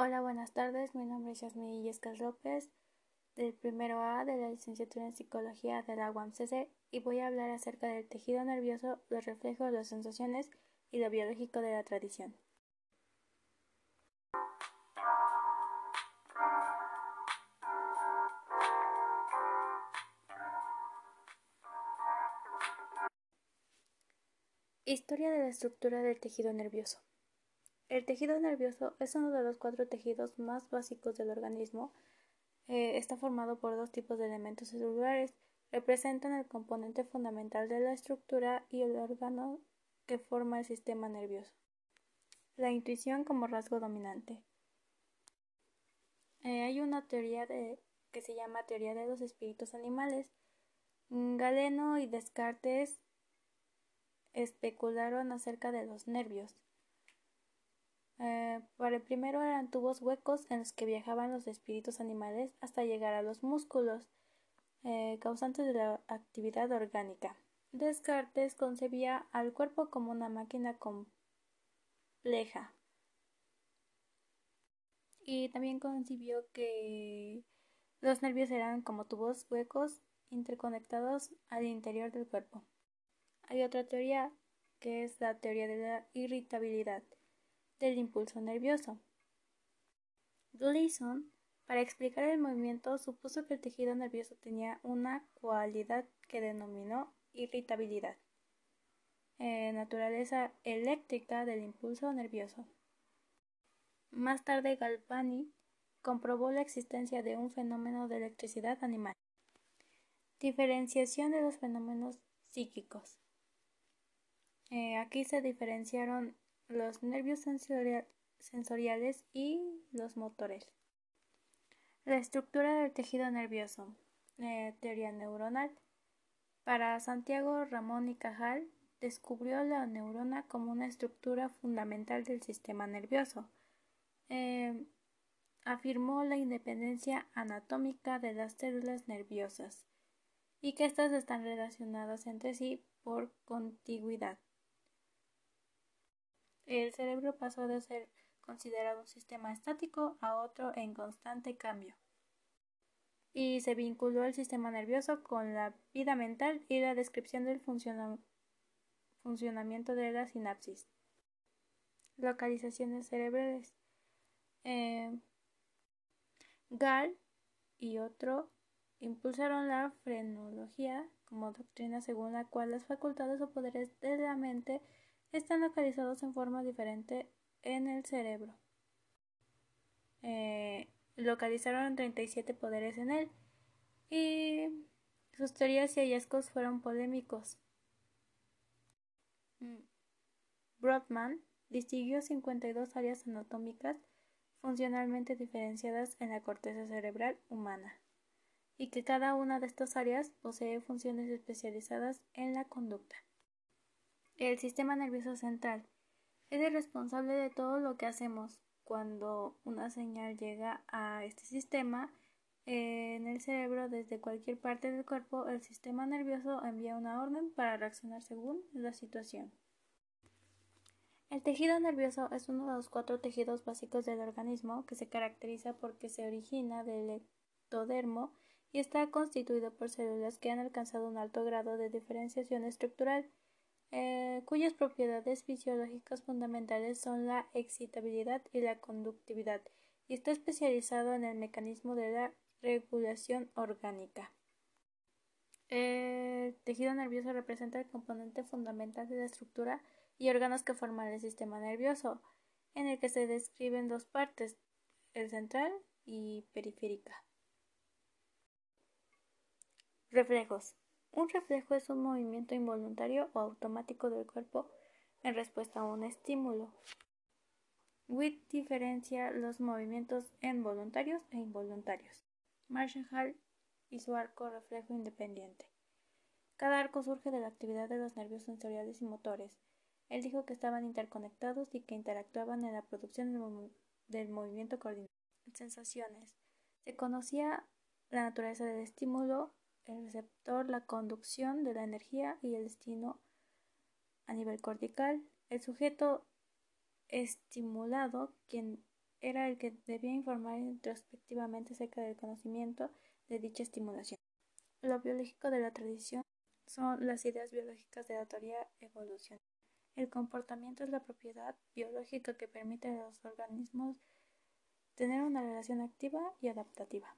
Hola, buenas tardes. Mi nombre es Yasmin Illescas López, del primero A de la licenciatura en Psicología de la UAMCC, y voy a hablar acerca del tejido nervioso, los reflejos, las sensaciones y lo biológico de la tradición. Historia de la estructura del tejido nervioso. El tejido nervioso es uno de los cuatro tejidos más básicos del organismo. Eh, está formado por dos tipos de elementos celulares. Representan el componente fundamental de la estructura y el órgano que forma el sistema nervioso. La intuición como rasgo dominante. Eh, hay una teoría que se llama teoría de los espíritus animales. Galeno y Descartes especularon acerca de los nervios. Eh, para el primero eran tubos huecos en los que viajaban los espíritus animales hasta llegar a los músculos, eh, causantes de la actividad orgánica. Descartes concebía al cuerpo como una máquina compleja y también concibió que los nervios eran como tubos huecos interconectados al interior del cuerpo. Hay otra teoría que es la teoría de la irritabilidad del impulso nervioso. Gleason, para explicar el movimiento, supuso que el tejido nervioso tenía una cualidad que denominó irritabilidad, eh, naturaleza eléctrica del impulso nervioso. Más tarde, Galvani comprobó la existencia de un fenómeno de electricidad animal. Diferenciación de los fenómenos psíquicos. Eh, aquí se diferenciaron los nervios sensoriales y los motores. La estructura del tejido nervioso. Eh, teoría neuronal. Para Santiago Ramón y Cajal, descubrió la neurona como una estructura fundamental del sistema nervioso. Eh, afirmó la independencia anatómica de las células nerviosas y que éstas están relacionadas entre sí por contigüidad el cerebro pasó de ser considerado un sistema estático a otro en constante cambio. Y se vinculó el sistema nervioso con la vida mental y la descripción del funcionamiento de la sinapsis. Localizaciones cerebrales. Eh, Gall y otro impulsaron la frenología como doctrina según la cual las facultades o poderes de la mente están localizados en forma diferente en el cerebro. Eh, localizaron 37 poderes en él y sus teorías y hallazgos fueron polémicos. Mm. Brodmann distinguió 52 áreas anatómicas funcionalmente diferenciadas en la corteza cerebral humana y que cada una de estas áreas posee funciones especializadas en la conducta. El sistema nervioso central es el responsable de todo lo que hacemos. Cuando una señal llega a este sistema en el cerebro desde cualquier parte del cuerpo, el sistema nervioso envía una orden para reaccionar según la situación. El tejido nervioso es uno de los cuatro tejidos básicos del organismo que se caracteriza porque se origina del ectodermo y está constituido por células que han alcanzado un alto grado de diferenciación estructural eh, cuyas propiedades fisiológicas fundamentales son la excitabilidad y la conductividad, y está especializado en el mecanismo de la regulación orgánica. El tejido nervioso representa el componente fundamental de la estructura y órganos que forman el sistema nervioso, en el que se describen dos partes, el central y periférica. Reflejos. Un reflejo es un movimiento involuntario o automático del cuerpo en respuesta a un estímulo. Witt diferencia los movimientos en voluntarios e involuntarios. Marshall y su arco reflejo independiente. Cada arco surge de la actividad de los nervios sensoriales y motores. Él dijo que estaban interconectados y que interactuaban en la producción del, del movimiento coordinado. Sensaciones. Se conocía la naturaleza del estímulo el receptor, la conducción de la energía y el destino a nivel cortical. El sujeto estimulado, quien era el que debía informar introspectivamente acerca del conocimiento de dicha estimulación. Lo biológico de la tradición son las ideas biológicas de la teoría evolución. El comportamiento es la propiedad biológica que permite a los organismos tener una relación activa y adaptativa.